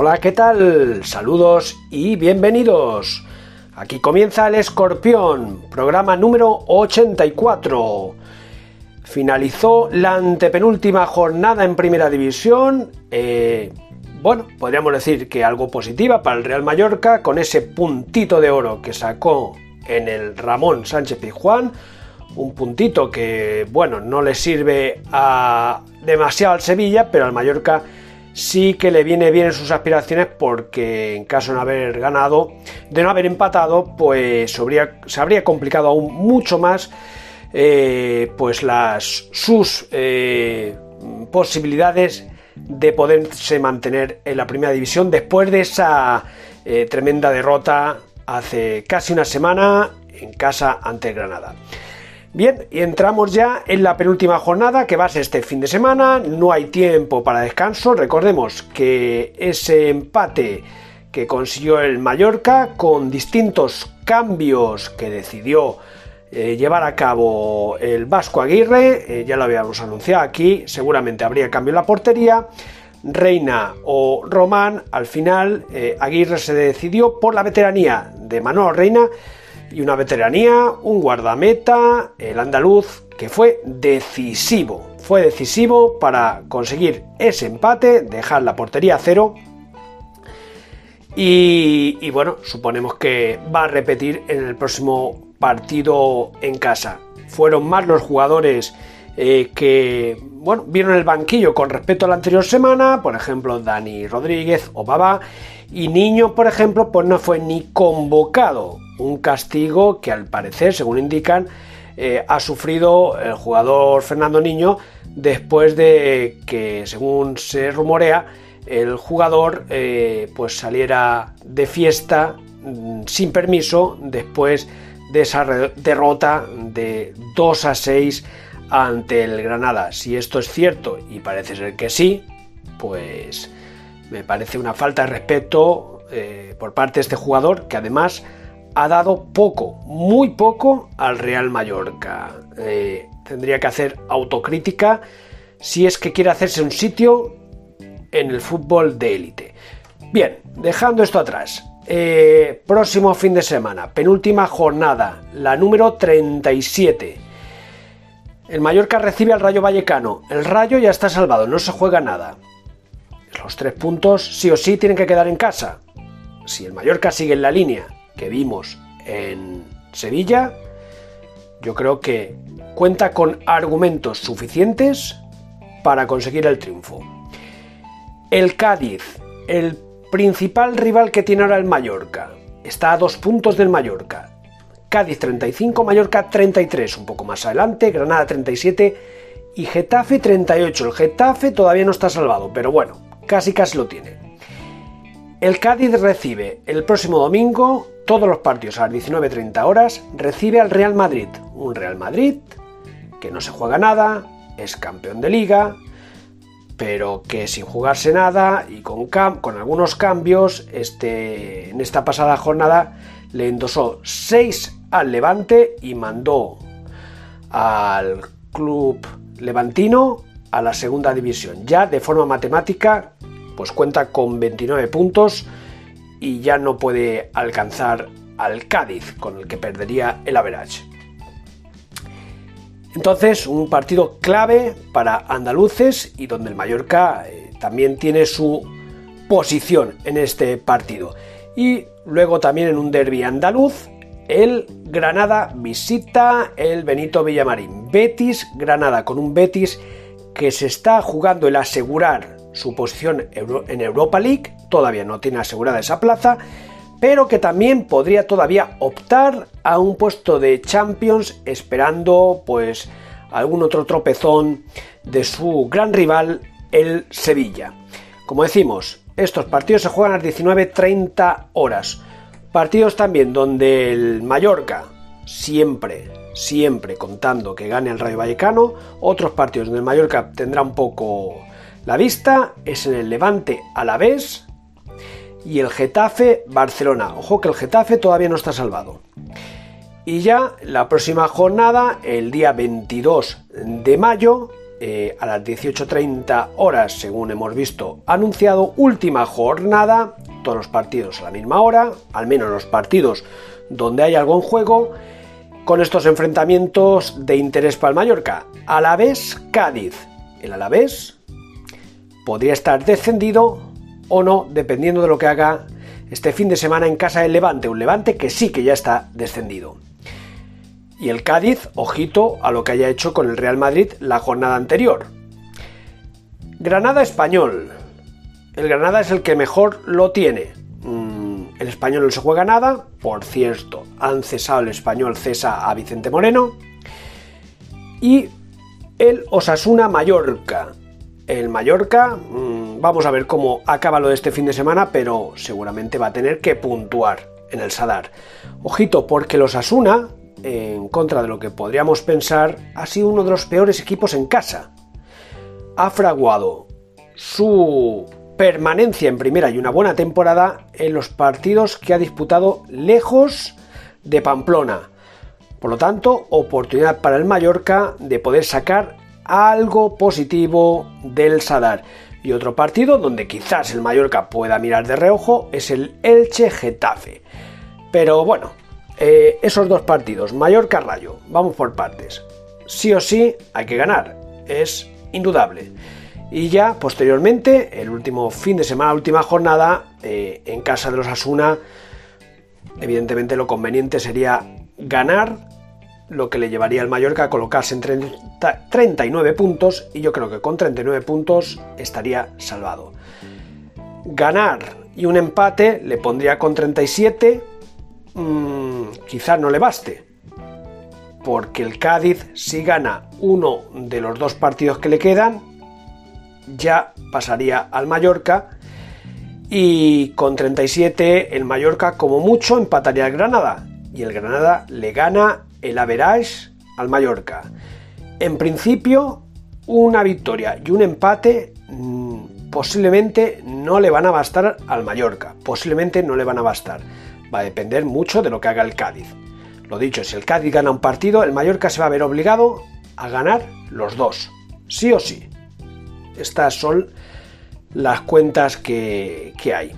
Hola, ¿qué tal? Saludos y bienvenidos. Aquí comienza el Escorpión, programa número 84. Finalizó la antepenúltima jornada en Primera División. Eh, bueno, podríamos decir que algo positiva para el Real Mallorca con ese puntito de oro que sacó en el Ramón Sánchez Pizjuán. Un puntito que, bueno, no le sirve a demasiado al Sevilla, pero al Mallorca sí que le viene bien en sus aspiraciones porque en caso de no haber ganado, de no haber empatado, pues se habría, complicado aún mucho más eh, pues las, sus eh, posibilidades de poderse mantener en la primera división después de esa eh, tremenda derrota hace casi una semana en casa ante Granada. Bien, y entramos ya en la penúltima jornada que va a ser este fin de semana. No hay tiempo para descanso. Recordemos que ese empate que consiguió el Mallorca con distintos cambios que decidió eh, llevar a cabo el Vasco Aguirre, eh, ya lo habíamos anunciado aquí, seguramente habría cambio en la portería. Reina o Román, al final eh, Aguirre se decidió por la veteranía de Manuel Reina y una veteranía, un guardameta, el andaluz, que fue decisivo. Fue decisivo para conseguir ese empate, dejar la portería a cero. Y, bueno, suponemos que va a repetir en el próximo partido en casa. Fueron más los jugadores eh, que bueno, vieron el banquillo con respecto a la anterior semana, por ejemplo, Dani Rodríguez o Baba, y Niño, por ejemplo, pues no fue ni convocado un castigo que al parecer, según indican, eh, ha sufrido el jugador Fernando Niño después de que, según se rumorea, el jugador eh, pues saliera de fiesta mm, sin permiso después de esa derrota de 2 a 6 ante el Granada. Si esto es cierto, y parece ser que sí, pues me parece una falta de respeto eh, por parte de este jugador que además ha dado poco, muy poco al Real Mallorca. Eh, tendría que hacer autocrítica si es que quiere hacerse un sitio en el fútbol de élite. Bien, dejando esto atrás. Eh, próximo fin de semana, penúltima jornada, la número 37. El Mallorca recibe al Rayo Vallecano. El Rayo ya está salvado, no se juega nada. Los tres puntos sí o sí tienen que quedar en casa. Si el Mallorca sigue en la línea que vimos en Sevilla, yo creo que cuenta con argumentos suficientes para conseguir el triunfo. El Cádiz, el principal rival que tiene ahora el Mallorca, está a dos puntos del Mallorca. Cádiz 35, Mallorca 33, un poco más adelante, Granada 37 y Getafe 38. El Getafe todavía no está salvado, pero bueno, casi casi lo tiene. El Cádiz recibe el próximo domingo todos los partidos a las 19.30 horas, recibe al Real Madrid. Un Real Madrid que no se juega nada, es campeón de liga, pero que sin jugarse nada y con, con algunos cambios, este, en esta pasada jornada le endosó 6 al Levante y mandó al club levantino a la segunda división. Ya de forma matemática, pues cuenta con 29 puntos y ya no puede alcanzar al Cádiz, con el que perdería el average. Entonces, un partido clave para andaluces y donde el Mallorca eh, también tiene su posición en este partido. Y luego también en un derby andaluz, el Granada visita el Benito Villamarín. Betis Granada con un Betis que se está jugando el asegurar su posición en Europa League, todavía no tiene asegurada esa plaza, pero que también podría todavía optar a un puesto de Champions esperando pues algún otro tropezón de su gran rival el Sevilla. Como decimos, estos partidos se juegan a las 19.30 horas. Partidos también donde el Mallorca siempre, siempre contando que gane el Rayo Vallecano. Otros partidos donde el Mallorca tendrá un poco la vista es en el Levante a la vez y el Getafe Barcelona. Ojo que el Getafe todavía no está salvado. Y ya la próxima jornada, el día 22 de mayo, eh, a las 18.30 horas, según hemos visto anunciado, última jornada, todos los partidos a la misma hora, al menos los partidos donde hay algo en juego, con estos enfrentamientos de interés para el Mallorca. Alavés Cádiz. El Alavés podría estar descendido o no, dependiendo de lo que haga este fin de semana en casa del Levante, un Levante que sí que ya está descendido. Y el Cádiz, ojito a lo que haya hecho con el Real Madrid la jornada anterior. Granada Español. El Granada es el que mejor lo tiene. Mm, el español no se juega nada. Por cierto, han cesado el español, cesa a Vicente Moreno. Y el Osasuna Mallorca. El Mallorca, mm, vamos a ver cómo acaba lo de este fin de semana, pero seguramente va a tener que puntuar en el Sadar. Ojito, porque el Osasuna, en contra de lo que podríamos pensar, ha sido uno de los peores equipos en casa. Ha fraguado su permanencia en primera y una buena temporada en los partidos que ha disputado lejos de Pamplona. Por lo tanto, oportunidad para el Mallorca de poder sacar algo positivo del Sadar. Y otro partido donde quizás el Mallorca pueda mirar de reojo es el Elche Getafe. Pero bueno, eh, esos dos partidos, Mallorca Rayo, vamos por partes. Sí o sí hay que ganar, es indudable. Y ya posteriormente, el último fin de semana, última jornada, eh, en casa de los Asuna, evidentemente lo conveniente sería ganar lo que le llevaría al Mallorca a colocarse en 39 puntos y yo creo que con 39 puntos estaría salvado. Ganar y un empate le pondría con 37, mmm, quizás no le baste, porque el Cádiz si gana uno de los dos partidos que le quedan, ya pasaría al Mallorca y con 37 el Mallorca como mucho empataría al Granada y el Granada le gana el average al Mallorca. En principio, una victoria y un empate mm, posiblemente no le van a bastar al Mallorca. Posiblemente no le van a bastar. Va a depender mucho de lo que haga el Cádiz. Lo dicho, si el Cádiz gana un partido, el Mallorca se va a ver obligado a ganar los dos. Sí o sí. Estas son las cuentas que, que hay.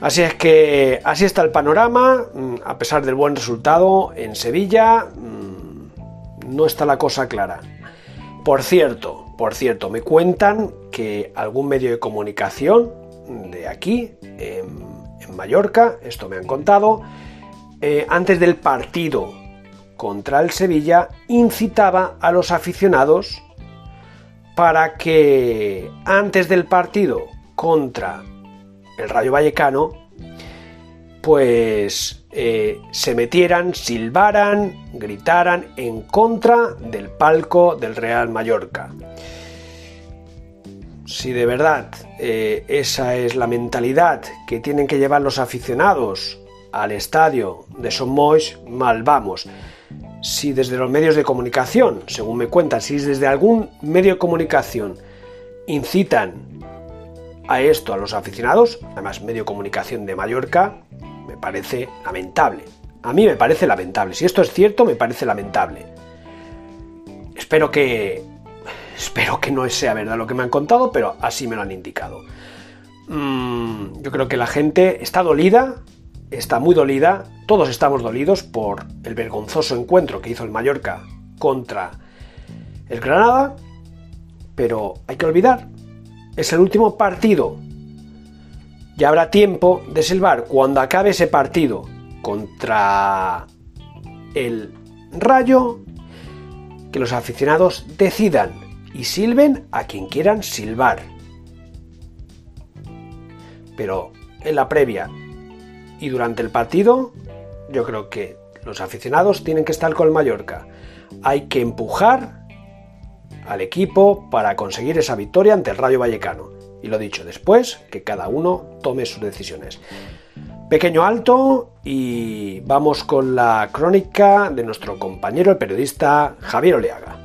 Así es que así está el panorama, mm, a pesar del buen resultado en Sevilla, mm, no está la cosa clara. Por cierto, por cierto, me cuentan que algún medio de comunicación de aquí, en, Mallorca, esto me han contado, eh, antes del partido contra el Sevilla, incitaba a los aficionados para que antes del partido contra el Rayo Vallecano, pues eh, se metieran, silbaran, gritaran en contra del palco del Real Mallorca. Si de verdad eh, esa es la mentalidad que tienen que llevar los aficionados al estadio de Somois, mal vamos. Si desde los medios de comunicación, según me cuentan, si desde algún medio de comunicación incitan a esto a los aficionados, además medio comunicación de Mallorca, me parece lamentable. A mí me parece lamentable. Si esto es cierto, me parece lamentable. Espero que... Espero que no sea verdad lo que me han contado, pero así me lo han indicado. Mm, yo creo que la gente está dolida, está muy dolida, todos estamos dolidos por el vergonzoso encuentro que hizo el Mallorca contra el Granada, pero hay que olvidar es el último partido. Ya habrá tiempo de silbar cuando acabe ese partido contra el Rayo, que los aficionados decidan y silben a quien quieran silbar. Pero en la previa y durante el partido, yo creo que los aficionados tienen que estar con Mallorca. Hay que empujar al equipo para conseguir esa victoria ante el Rayo Vallecano. Y lo dicho, después que cada uno tome sus decisiones. Pequeño alto y vamos con la crónica de nuestro compañero el periodista Javier Oleaga.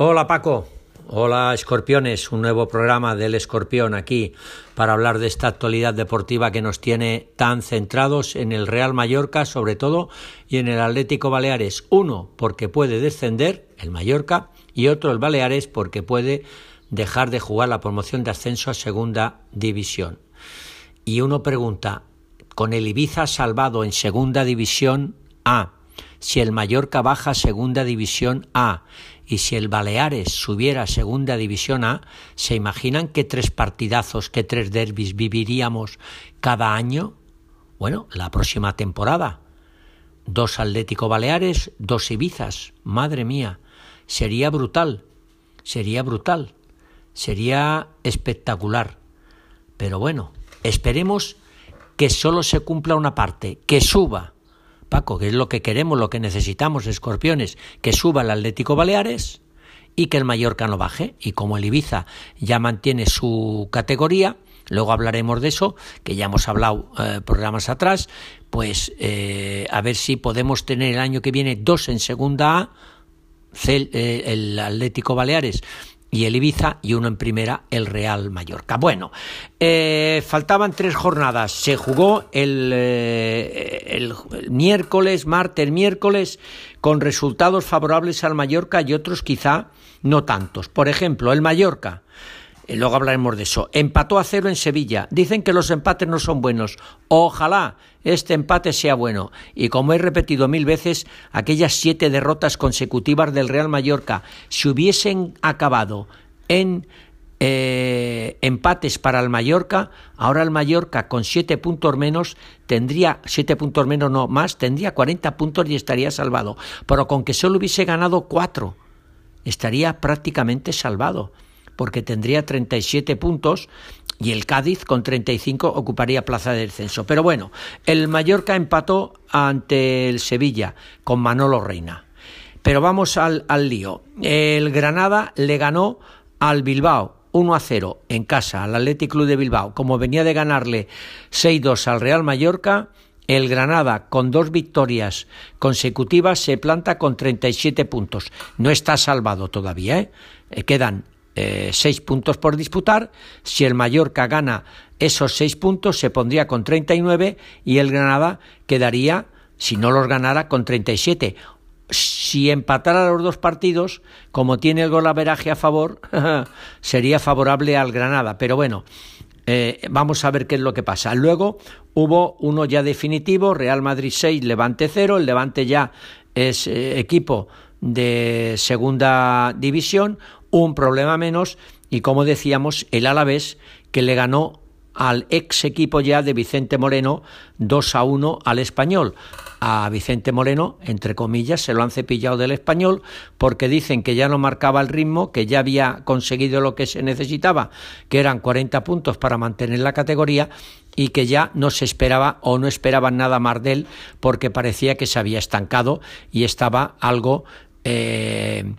Hola Paco, Hola escorpiones, un nuevo programa del escorpión aquí para hablar de esta actualidad deportiva que nos tiene tan centrados en el Real Mallorca sobre todo y en el Atlético Baleares. Uno porque puede descender, el Mallorca, y otro el Baleares porque puede dejar de jugar la promoción de ascenso a segunda división. Y uno pregunta, con el Ibiza salvado en segunda división A, si el Mallorca baja a segunda división A y si el Baleares subiera a Segunda División A, ¿se imaginan qué tres partidazos, qué tres derbis viviríamos cada año? Bueno, la próxima temporada. Dos Atlético Baleares, dos Ibizas. Madre mía, sería brutal, sería brutal, sería espectacular. Pero bueno, esperemos que solo se cumpla una parte, que suba Paco, que es lo que queremos, lo que necesitamos, escorpiones, que suba el Atlético Baleares y que el Mallorca no baje. Y como el Ibiza ya mantiene su categoría, luego hablaremos de eso, que ya hemos hablado eh, programas atrás, pues eh, a ver si podemos tener el año que viene dos en segunda A, eh, el Atlético Baleares y el Ibiza y uno en primera el Real Mallorca. Bueno, eh, faltaban tres jornadas. Se jugó el, eh, el, miércoles, martes, miércoles, con resultados favorables al Mallorca y otros quizá no tantos. Por ejemplo, el Mallorca luego hablaremos de eso. Empató a cero en Sevilla. Dicen que los empates no son buenos. Ojalá este empate sea bueno. Y como he repetido mil veces, aquellas siete derrotas consecutivas del Real Mallorca, si hubiesen acabado en eh, empates para el Mallorca, ahora el Mallorca con siete puntos menos tendría, siete puntos menos no más, tendría 40 puntos y estaría salvado. Pero con que solo hubiese ganado cuatro, estaría prácticamente salvado porque tendría 37 puntos y el Cádiz con 35 ocuparía plaza de descenso. Pero bueno, el Mallorca empató ante el Sevilla con Manolo Reina. Pero vamos al, lío. El Granada le ganó al Bilbao 1 a 0 en casa al Athletic Club de Bilbao. Como venía de ganarle 6-2 al Real Mallorca, el Granada, con dos victorias consecutivas, se planta con 37 puntos. No está salvado todavía, ¿eh? eh quedan eh, seis puntos por disputar. Si el Mallorca gana esos seis puntos, se pondría con 39 y el Granada quedaría, si no los ganara, con 37. Si empatara los dos partidos, como tiene el golaveraje a favor, sería favorable al Granada. Pero bueno, eh, vamos a ver qué es lo que pasa. Luego hubo uno ya definitivo, Real Madrid 6, Levante 0. El Levante ya es eh, equipo de segunda división, un problema menos y como decíamos el Alavés que le ganó al ex equipo ya de Vicente Moreno 2 a 1 al español. A Vicente Moreno, entre comillas, se lo han cepillado del español porque dicen que ya no marcaba el ritmo, que ya había conseguido lo que se necesitaba, que eran 40 puntos para mantener la categoría y que ya no se esperaba o no esperaban nada más de él porque parecía que se había estancado y estaba algo eh,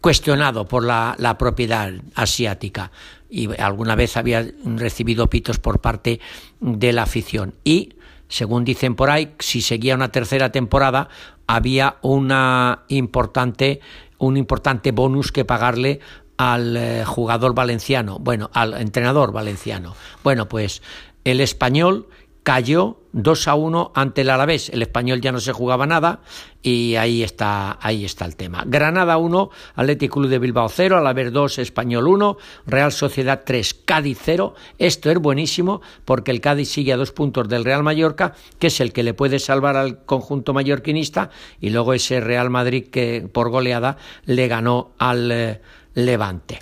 cuestionado por la, propiedad asiática y alguna vez había recibido pitos por parte de la afición. Y, según dicen por ahí, si seguía una tercera temporada, había una importante, un importante bonus que pagarle al eh, jugador valenciano, bueno, al entrenador valenciano. Bueno, pues el español cayó 2 a 1 ante el Alavés. El español ya no se jugaba nada y ahí está, ahí está el tema. Granada 1, Atlético Club de Bilbao 0, Alavés 2, Español 1, Real Sociedad 3, Cádiz 0. Esto es buenísimo porque el Cádiz sigue a dos puntos del Real Mallorca, que es el que le puede salvar al conjunto mallorquinista, y luego ese Real Madrid que por goleada le ganó al eh, Levante.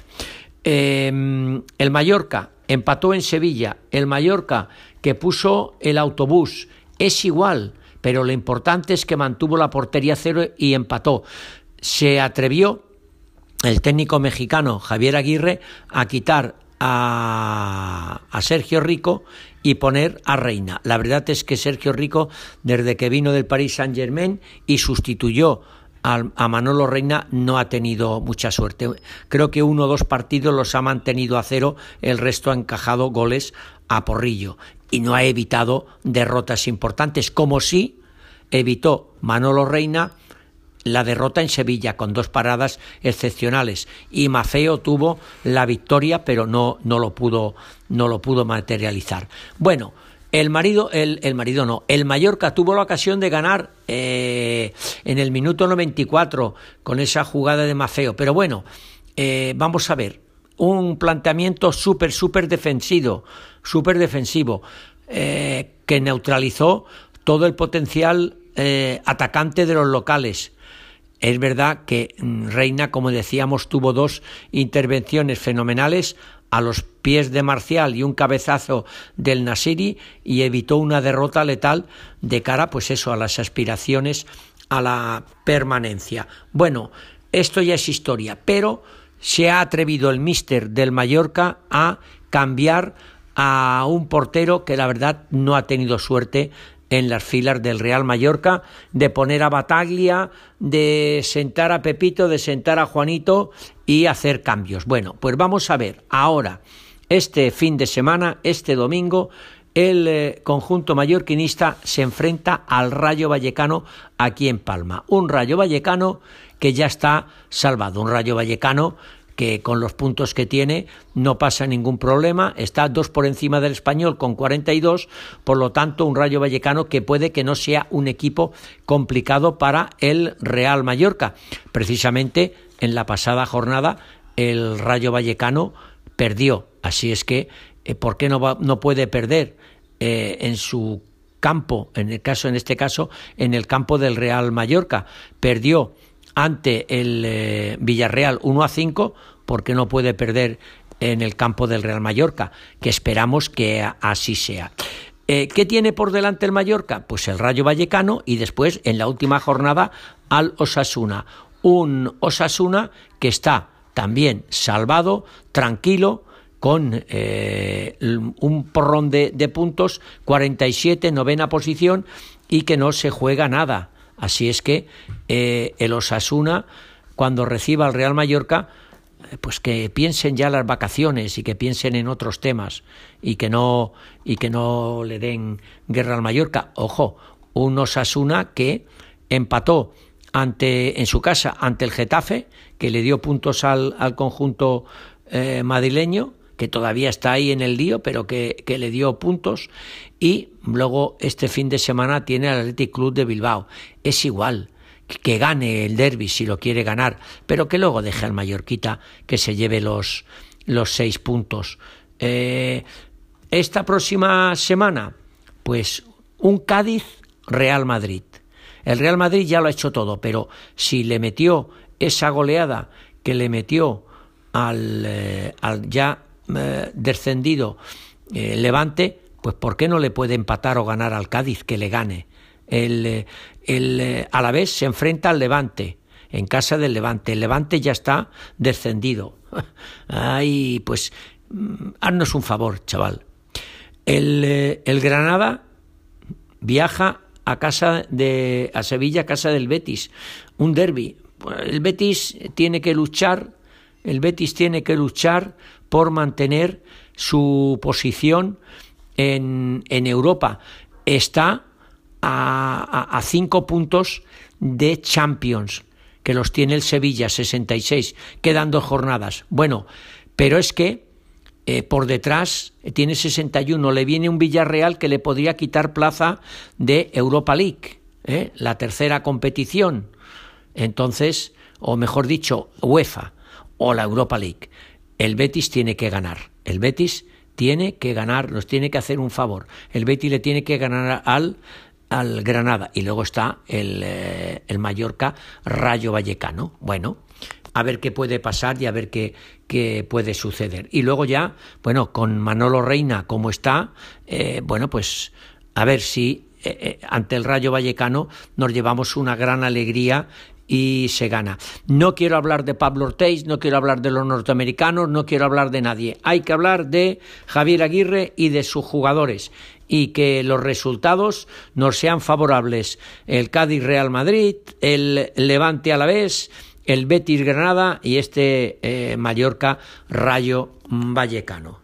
Em, el Mallorca empató en Sevilla. El Mallorca que puso el autobús. Es igual, pero lo importante es que mantuvo la portería cero y empató. Se atrevió el técnico mexicano Javier Aguirre a quitar a, Sergio Rico y poner a Reina. La verdad es que Sergio Rico, desde que vino del Paris Saint Germain y sustituyó a Manolo Reina no ha tenido mucha suerte. Creo que uno o dos partidos los ha mantenido a cero, el resto ha encajado goles a porrillo y no ha evitado derrotas importantes, como si evitó Manolo Reina la derrota en Sevilla con dos paradas excepcionales. Y Mafeo tuvo la victoria pero no, no lo pudo no lo pudo materializar. Bueno, el marido, el, el, marido no, el Mallorca tuvo la ocasión de ganar eh, en el minuto 94 con esa jugada de Mafeo, pero bueno, eh, vamos a ver, un planteamiento súper, súper defensivo, súper defensivo, eh, que neutralizó todo el potencial atacante de los locales. Es verdad que mm, Reina, como decíamos, tuvo dos intervenciones fenomenales a los pies de Marcial y un cabezazo del Nasiri y evitó una derrota letal de cara pues eso a las aspiraciones a la permanencia. Bueno, esto ya es historia, pero se ha atrevido el míster del Mallorca a cambiar a un portero que la verdad no ha tenido suerte en las filas del Real Mallorca, de poner a Bataglia, de sentar a Pepito, de sentar a Juanito y hacer cambios. Bueno, pues vamos a ver ahora, este fin de semana, este domingo, el eh, conjunto mallorquinista se enfrenta al Rayo Vallecano aquí en Palma. Un Rayo Vallecano que ya está salvado, un Rayo Vallecano que con los puntos que tiene no pasa ningún problema, está dos por encima del español con 42, por lo tanto un Rayo Vallecano que puede que no sea un equipo complicado para el Real Mallorca. Precisamente en la pasada jornada el Rayo Vallecano perdió, así es que eh, ¿por qué no, no puede perder eh, en su campo, en el caso en este caso en el campo del Real Mallorca? Perdió ante el eh, Villarreal 1 a 5, porque no puede perder en el campo del Real Mallorca, que esperamos que así sea. Eh, ¿Qué tiene por delante el Mallorca? Pues el Rayo Vallecano y después en la última jornada al Osasuna. Un Osasuna que está también salvado, tranquilo, con eh, un porrón de, de puntos, 47, novena posición, y que no se juega nada. Así es que eh, el Osasuna, cuando reciba al Real Mallorca, eh, pues que piensen ya las vacaciones y que piensen en otros temas y que no y que no le den guerra al Mallorca. Ojo, un Osasuna que empató ante en su casa ante el Getafe, que le dio puntos al, al conjunto eh, madrileño que todavía está ahí en el lío, pero que, le dio puntos. Y luego este fin de semana tiene el Athletic Club de Bilbao. Es igual que gane el derby si lo quiere ganar, pero que luego deje al Mallorquita que se lleve los, los seis puntos. Eh, esta próxima semana, pues un Cádiz Real Madrid. El Real Madrid ya lo ha hecho todo, pero si le metió esa goleada que le metió al, eh, al ya eh, descendido eh, Levante, pues ¿por qué no le puede empatar o ganar al Cádiz que le gane? El, eh, el Alavés se enfrenta al Levante, en casa del Levante. El Levante ya está descendido. Ay, pues mm, haznos un favor, chaval. El, el Granada viaja a casa de a Sevilla, a casa del Betis, un derby. El Betis tiene que luchar, el Betis tiene que luchar por mantener su posición en, en Europa. Está a, a, cinco puntos de Champions, que los tiene el Sevilla, 66, quedan dos jornadas. Bueno, pero es que eh, por detrás tiene 61, le viene un Villarreal que le podría quitar plaza de Europa League, ¿eh? la tercera competición. Entonces, o mejor dicho, UEFA o la Europa League el Betis tiene que ganar. El Betis tiene que ganar, nos tiene que hacer un favor. El Betis le tiene que ganar al, al Granada. Y luego está el, eh, el Mallorca Rayo Vallecano. Bueno, a ver qué puede pasar y a ver qué, qué puede suceder. Y luego ya, bueno, con Manolo Reina como está, eh, bueno, pues a ver si eh, ante el Rayo Vallecano nos llevamos una gran alegría y se gana. No quiero hablar de Pablo Ortiz, no quiero hablar de los norteamericanos, no quiero hablar de nadie. Hay que hablar de Javier Aguirre y de sus jugadores y que los resultados nos sean favorables. El Cádiz Real Madrid, el Levante a la vez, el Betis Granada y este eh, Mallorca Rayo Vallecano.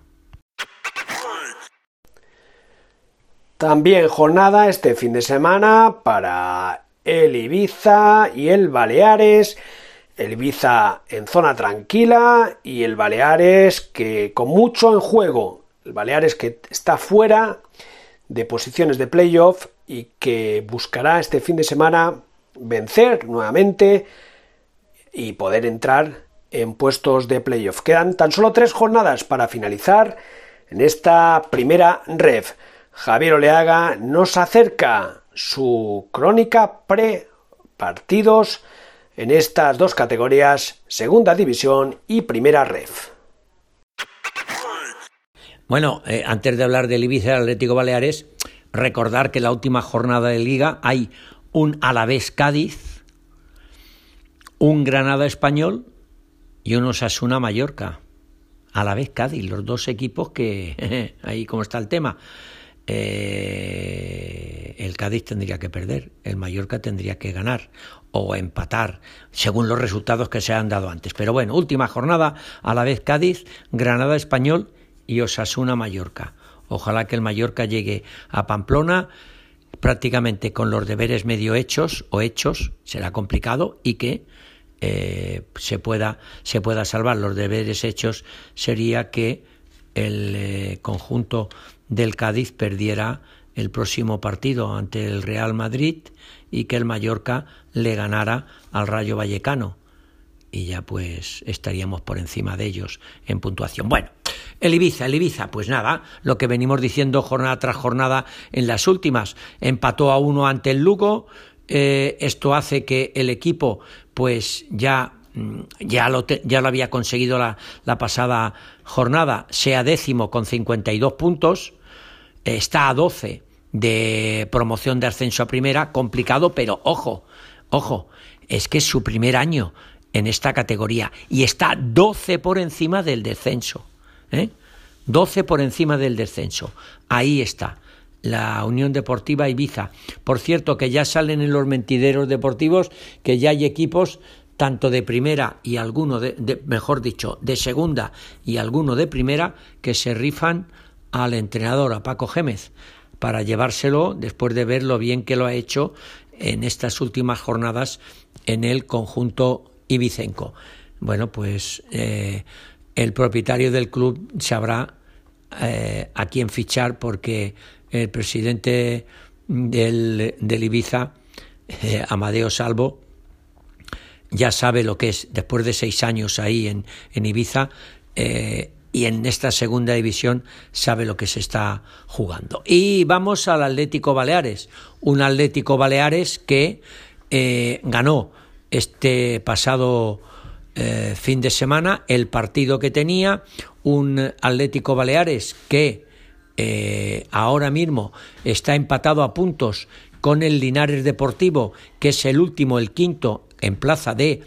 También jornada este fin de semana para el Ibiza y el Baleares. El Ibiza en zona tranquila y el Baleares que con mucho en juego. El Baleares que está fuera de posiciones de playoff y que buscará este fin de semana vencer nuevamente y poder entrar en puestos de playoff. Quedan tan solo tres jornadas para finalizar en esta primera ref. Javier Oleaga nos acerca su crónica pre-partidos en estas dos categorías, segunda división y primera ref. Bueno, eh, antes de hablar del Ibiza Atlético Baleares, recordar que la última jornada de liga hay un Alavés Cádiz, un Granada Español y un Osasuna Mallorca. Alavés Cádiz, los dos equipos que ahí como está el tema. Eh, el Cádiz tendría que perder, el Mallorca tendría que ganar o empatar, según los resultados que se han dado antes. Pero bueno, última jornada, a la vez Cádiz, Granada Español y Osasuna Mallorca. Ojalá que el Mallorca llegue a Pamplona prácticamente con los deberes medio hechos o hechos, será complicado, y que eh, se, pueda, se pueda salvar. Los deberes hechos sería que el eh, conjunto del Cádiz perdiera el próximo partido ante el Real Madrid y que el Mallorca le ganara al Rayo Vallecano. Y ya pues estaríamos por encima de ellos en puntuación. Bueno, el Ibiza, el Ibiza, pues nada, lo que venimos diciendo jornada tras jornada en las últimas. Empató a uno ante el Lugo. Eh, esto hace que el equipo pues ya mm, ya lo, ya lo había conseguido la, la, pasada jornada, sea décimo con 52 puntos, está a 12 de promoción de ascenso a primera, complicado, pero ojo, ojo, es que es su primer año en esta categoría y está 12 por encima del descenso. ¿eh? 12 por encima del descenso. Ahí está la Unión Deportiva Ibiza. Por cierto, que ya salen en los mentideros deportivos que ya hay equipos tanto de primera y alguno de, mejor dicho, de segunda y alguno de primera que se rifan al entrenador, a Paco Gémez, para llevárselo después de ver lo bien que lo ha hecho en estas últimas jornadas en el conjunto ibicenco. Bueno, pues eh, el propietario del club sabrá eh, a quién fichar porque el presidente del, del Ibiza, eh, Amadeo Salvo, ya sabe lo que es, después de seis años ahí en, en Ibiza, y en esta segunda división sabe lo que se está jugando. Y vamos al Atlético Baleares, un Atlético Baleares que eh, ganó este pasado eh, fin de semana el partido que tenía, un Atlético Baleares que eh, ahora mismo está empatado a puntos con el Linares Deportivo, que es el último, el quinto en plaza de,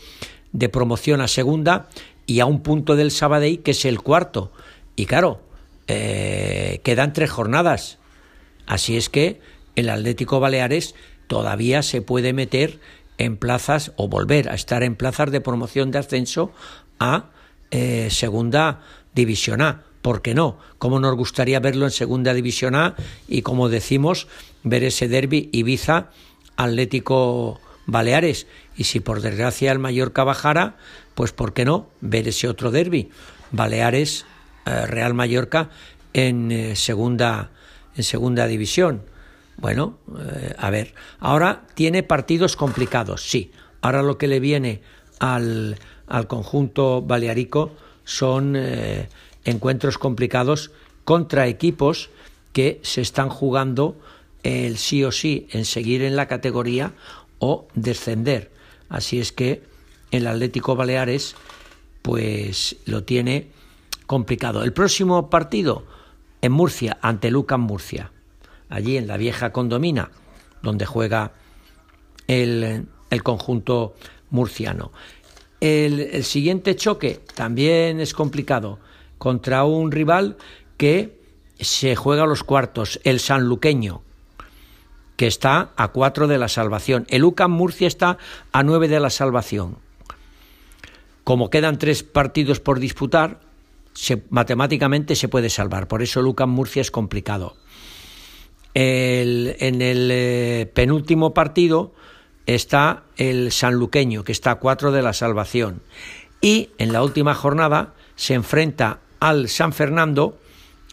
de promoción a segunda, y a un punto del Sabadell, que es el cuarto. Y claro, eh, quedan tres jornadas. Así es que el Atlético Baleares todavía se puede meter en plazas o volver a estar en plazas de promoción de ascenso a eh, segunda división A. ¿Por qué no? ¿Cómo nos gustaría verlo en segunda división A? Y como decimos, ver ese derby Ibiza Atlético Baleares. Y si por desgracia el Mallorca bajara, pues ¿por qué no ver ese otro derby? Baleares, eh, Real Mallorca en eh, segunda en segunda división. Bueno, eh, a ver, ahora tiene partidos complicados, sí. Ahora lo que le viene al, al conjunto balearico son encuentros complicados contra equipos que se están jugando el sí o sí en seguir en la categoría o descender. Así es que el Atlético Baleares pues lo tiene complicado. El próximo partido en Murcia, ante Lucas Murcia, allí en la vieja condomina, donde juega el, conjunto murciano. El, el, siguiente choque también es complicado contra un rival que se juega a los cuartos, el sanluqueño, que está a cuatro de la salvación. El UCAM Murcia está a nueve de la salvación. Como quedan tres partidos por disputar, matemáticamente se puede salvar. Por eso Lucas Murcia es complicado. en el eh, penúltimo partido está el sanluqueño, que está a cuatro de la salvación. Y en la última jornada se enfrenta al San Fernando,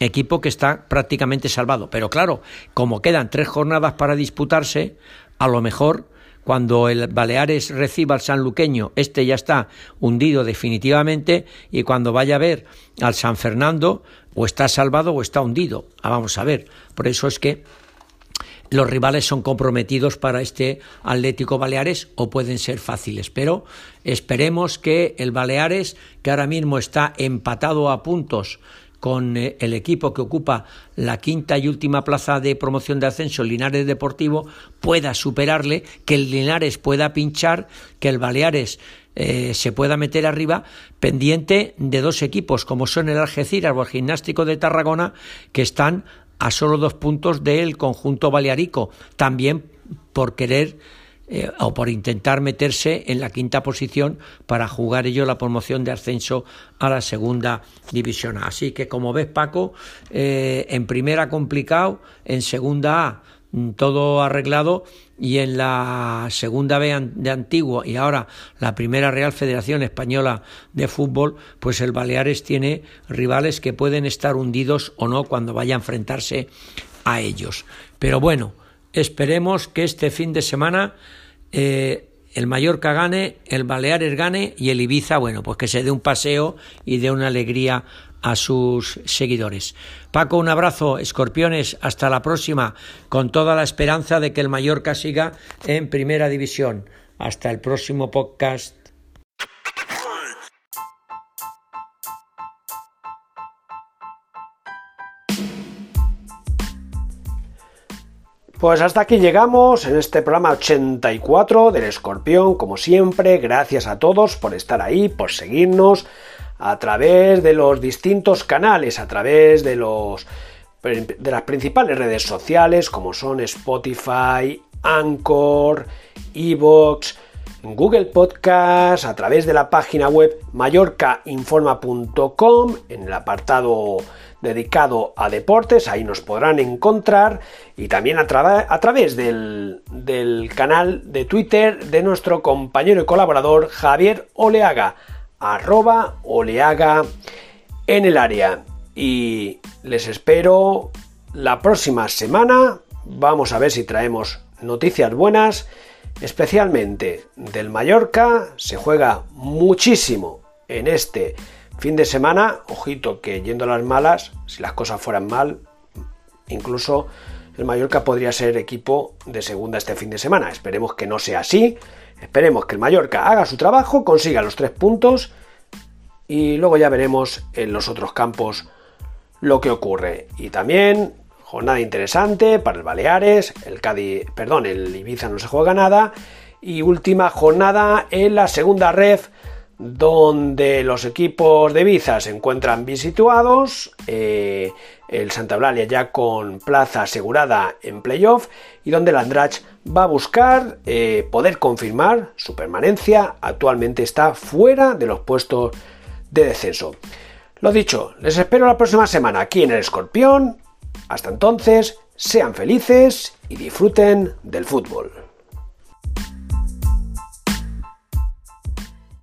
equipo que está prácticamente salvado. Pero claro, como quedan tres jornadas para disputarse, a lo mejor cuando el Baleares reciba al sanluqueño, este ya está hundido definitivamente y cuando vaya a ver al San Fernando, o está salvado o está hundido. Ah, vamos a ver. Por eso es que los rivales son comprometidos para este Atlético Baleares o pueden ser fáciles, pero esperemos que el Baleares, que ahora mismo está empatado a puntos con eh, el equipo que ocupa la quinta y última plaza de promoción de ascenso, Linares Deportivo, pueda superarle, que el Linares pueda pinchar, que el Baleares eh, se pueda meter arriba, pendiente de dos equipos como son el Algeciras o el Gimnástico de Tarragona, que están a solo dos puntos del conjunto balearico, también por querer eh, o por intentar meterse en la quinta posición para jugar ello la promoción de ascenso a la segunda división. Así que como ves Paco, eh, en primera complicado, en segunda A mm, todo arreglado y en la segunda B de Antiguo y ahora la primera Real Federación Española de Fútbol, pues el Baleares tiene rivales que pueden estar hundidos o no cuando vaya a enfrentarse a ellos. Pero bueno, Esperemos que este fin de semana eh, el Mallorca gane, el Baleares gane y el Ibiza, bueno, pues que se dé un paseo y dé una alegría a sus seguidores. Paco, un abrazo, escorpiones, hasta la próxima, con toda la esperanza de que el Mallorca siga en primera división. Hasta el próximo podcast. Pues hasta aquí llegamos en este programa 84 del Escorpión, como siempre, gracias a todos por estar ahí, por seguirnos a través de los distintos canales, a través de los de las principales redes sociales como son Spotify, Anchor, Evox, Google Podcast, a través de la página web mallorcainforma.com en el apartado dedicado a deportes, ahí nos podrán encontrar y también a, través del, del, canal de Twitter de nuestro compañero y colaborador Javier Oleaga, arroba Oleaga en el área. Y les espero la próxima semana, vamos a ver si traemos noticias buenas, especialmente del Mallorca, se juega muchísimo en este Fin de semana, ojito que yendo a las malas, si las cosas fueran mal, incluso el Mallorca podría ser equipo de segunda este fin de semana. Esperemos que no sea así. Esperemos que el Mallorca haga su trabajo, consiga los tres puntos y luego ya veremos en los otros campos lo que ocurre. Y también jornada interesante para el Baleares, el Cádiz, perdón, el Ibiza no se juega nada y última jornada en la segunda ref donde los equipos de Ibiza se encuentran bien situados, eh, el Santa Eulalia ya con plaza asegurada en playoff y donde el Andrach va a buscar eh, poder confirmar su permanencia, actualmente está fuera de los puestos de descenso. Lo dicho, les espero la próxima semana aquí en el Escorpión. Hasta entonces, sean felices y disfruten del fútbol.